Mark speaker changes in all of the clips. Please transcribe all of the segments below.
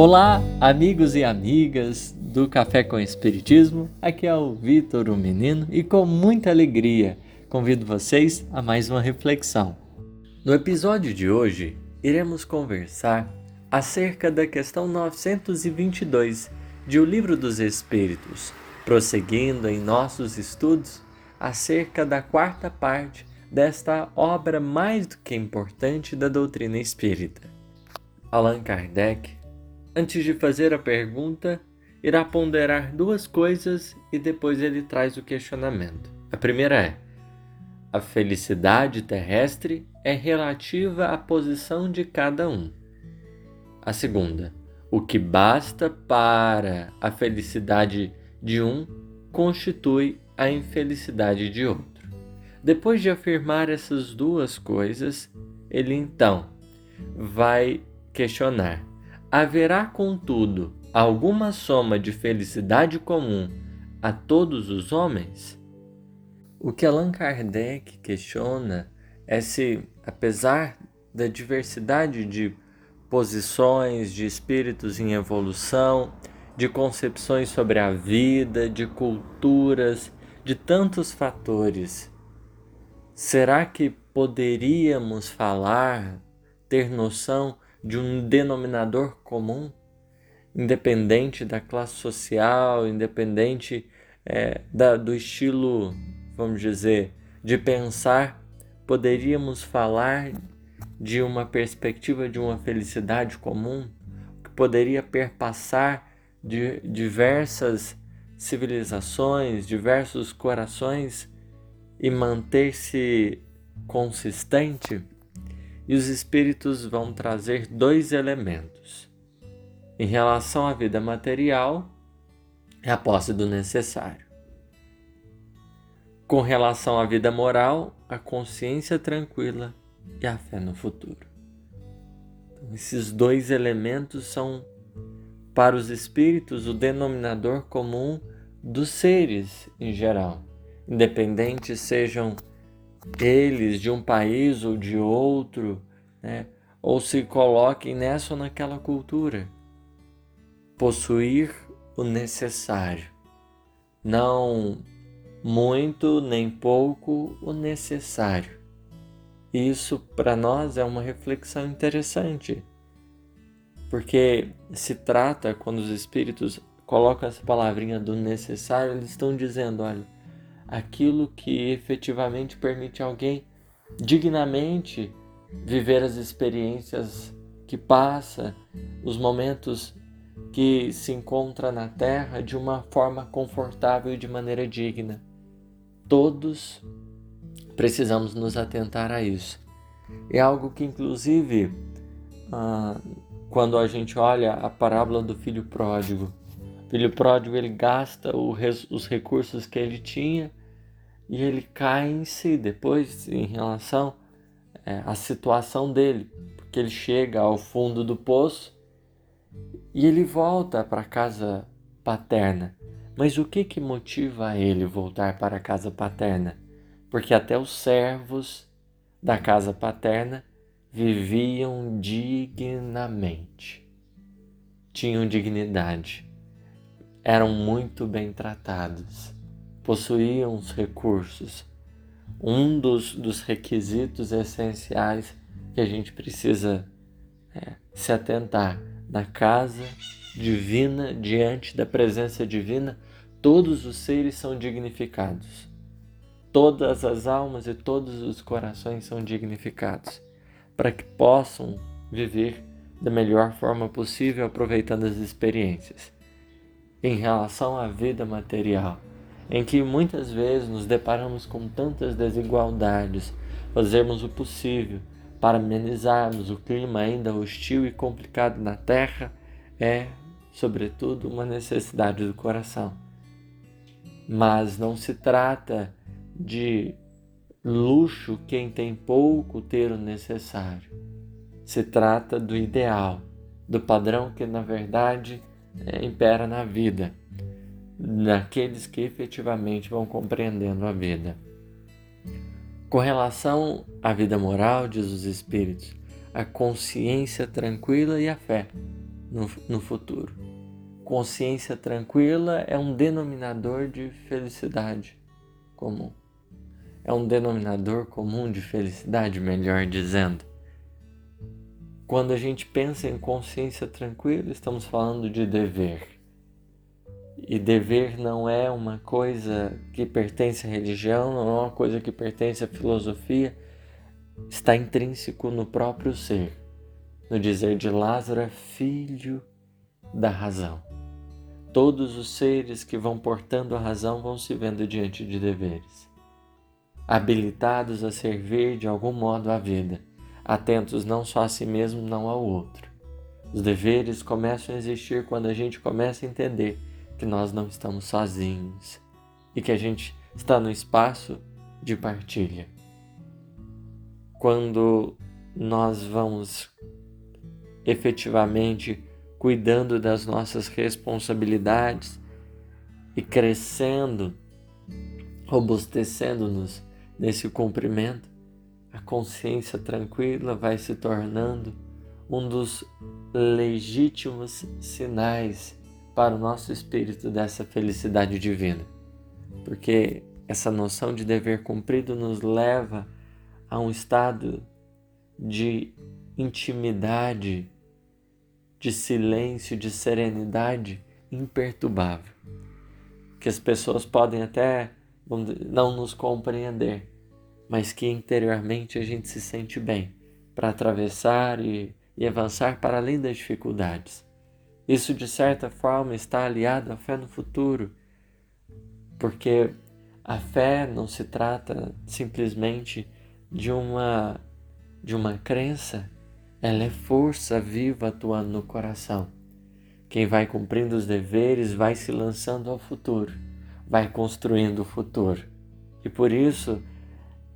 Speaker 1: Olá, amigos e amigas do Café com Espiritismo. Aqui é o Vitor, o menino, e com muita alegria convido vocês a mais uma reflexão. No episódio de hoje, iremos conversar acerca da questão 922 de O Livro dos Espíritos, prosseguindo em nossos estudos acerca da quarta parte desta obra mais do que importante da doutrina espírita. Allan Kardec, antes de fazer a pergunta, irá ponderar duas coisas e depois ele traz o questionamento. A primeira é: a felicidade terrestre é relativa à posição de cada um. A segunda, o que basta para a felicidade de um constitui a infelicidade de outro. Depois de afirmar essas duas coisas, ele então vai questionar: haverá, contudo, alguma soma de felicidade comum a todos os homens? O que Allan Kardec questiona é se, apesar da diversidade de posições, de espíritos em evolução, de concepções sobre a vida, de culturas, de tantos fatores Será que poderíamos falar, ter noção de um denominador comum, independente da classe social, independente é, da, do estilo, vamos dizer, de pensar? Poderíamos falar de uma perspectiva de uma felicidade comum que poderia perpassar de diversas civilizações, diversos corações e manter-se consistente, e os espíritos vão trazer dois elementos. Em relação à vida material, é a posse do necessário. Com relação à vida moral, a consciência tranquila e a fé no futuro. Então, esses dois elementos são, para os espíritos, o denominador comum dos seres em geral independentes sejam eles de um país ou de outro, né? ou se coloquem nessa ou naquela cultura. Possuir o necessário, não muito nem pouco o necessário. Isso para nós é uma reflexão interessante, porque se trata, quando os espíritos colocam essa palavrinha do necessário, eles estão dizendo: olha aquilo que efetivamente permite alguém dignamente viver as experiências que passa, os momentos que se encontra na terra de uma forma confortável e de maneira digna. Todos precisamos nos atentar a isso. É algo que, inclusive, ah, quando a gente olha a parábola do filho pródigo, o filho pródigo ele gasta os recursos que ele tinha e ele cai em si depois em relação é, à situação dele, porque ele chega ao fundo do poço e ele volta para a casa paterna. Mas o que que motiva ele voltar para a casa paterna? Porque até os servos da casa paterna viviam dignamente, tinham dignidade, eram muito bem tratados possuíam os recursos. Um dos, dos requisitos essenciais que a gente precisa é, se atentar na casa divina, diante da presença divina, todos os seres são dignificados. Todas as almas e todos os corações são dignificados, para que possam viver da melhor forma possível, aproveitando as experiências. Em relação à vida material, em que muitas vezes nos deparamos com tantas desigualdades, fazermos o possível para amenizarmos o clima ainda hostil e complicado na Terra é, sobretudo, uma necessidade do coração. Mas não se trata de luxo quem tem pouco ter o necessário. Se trata do ideal, do padrão que na verdade é, impera na vida naqueles que efetivamente vão compreendendo a vida. Com relação à vida moral, diz os Espíritos, a consciência tranquila e a fé. no, no futuro. Consciência tranquila é um denominador de felicidade comum. É um denominador comum de felicidade, melhor dizendo. Quando a gente pensa em consciência tranquila, estamos falando de dever. E dever não é uma coisa que pertence à religião, não é uma coisa que pertence à filosofia, está intrínseco no próprio ser. No dizer de Lázaro, é filho da razão. Todos os seres que vão portando a razão vão se vendo diante de deveres, habilitados a servir de algum modo a vida, atentos não só a si mesmo, não ao outro. Os deveres começam a existir quando a gente começa a entender que nós não estamos sozinhos e que a gente está no espaço de partilha. Quando nós vamos efetivamente cuidando das nossas responsabilidades e crescendo, robustecendo-nos nesse cumprimento, a consciência tranquila vai se tornando um dos legítimos sinais para o nosso espírito dessa felicidade divina. Porque essa noção de dever cumprido nos leva a um estado de intimidade, de silêncio, de serenidade imperturbável. Que as pessoas podem até não nos compreender, mas que interiormente a gente se sente bem para atravessar e, e avançar para além das dificuldades. Isso, de certa forma, está aliado à fé no futuro, porque a fé não se trata simplesmente de uma, de uma crença, ela é força viva atuando no coração. Quem vai cumprindo os deveres vai se lançando ao futuro, vai construindo o futuro. E por isso,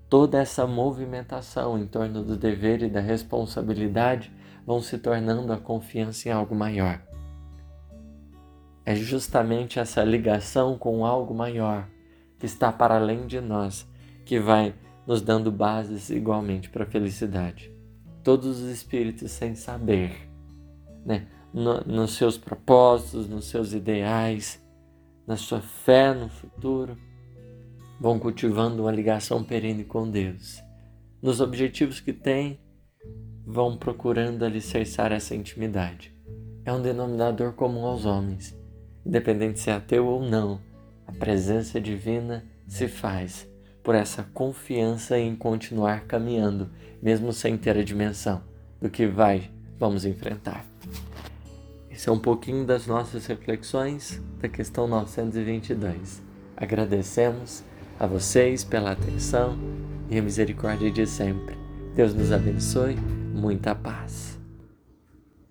Speaker 1: toda essa movimentação em torno do dever e da responsabilidade vão se tornando a confiança em algo maior é justamente essa ligação com algo maior que está para além de nós que vai nos dando bases igualmente para a felicidade. Todos os espíritos sem saber, né? No, nos seus propósitos, nos seus ideais, na sua fé no futuro, vão cultivando uma ligação perene com Deus. Nos objetivos que têm, vão procurando alicerçar essa intimidade. É um denominador comum aos homens independente se é ateu ou não, a presença divina se faz por essa confiança em continuar caminhando, mesmo sem ter a dimensão do que vai, vamos enfrentar. Esse é um pouquinho das nossas reflexões da questão 922. Agradecemos a vocês pela atenção e a misericórdia de sempre. Deus nos abençoe, muita paz.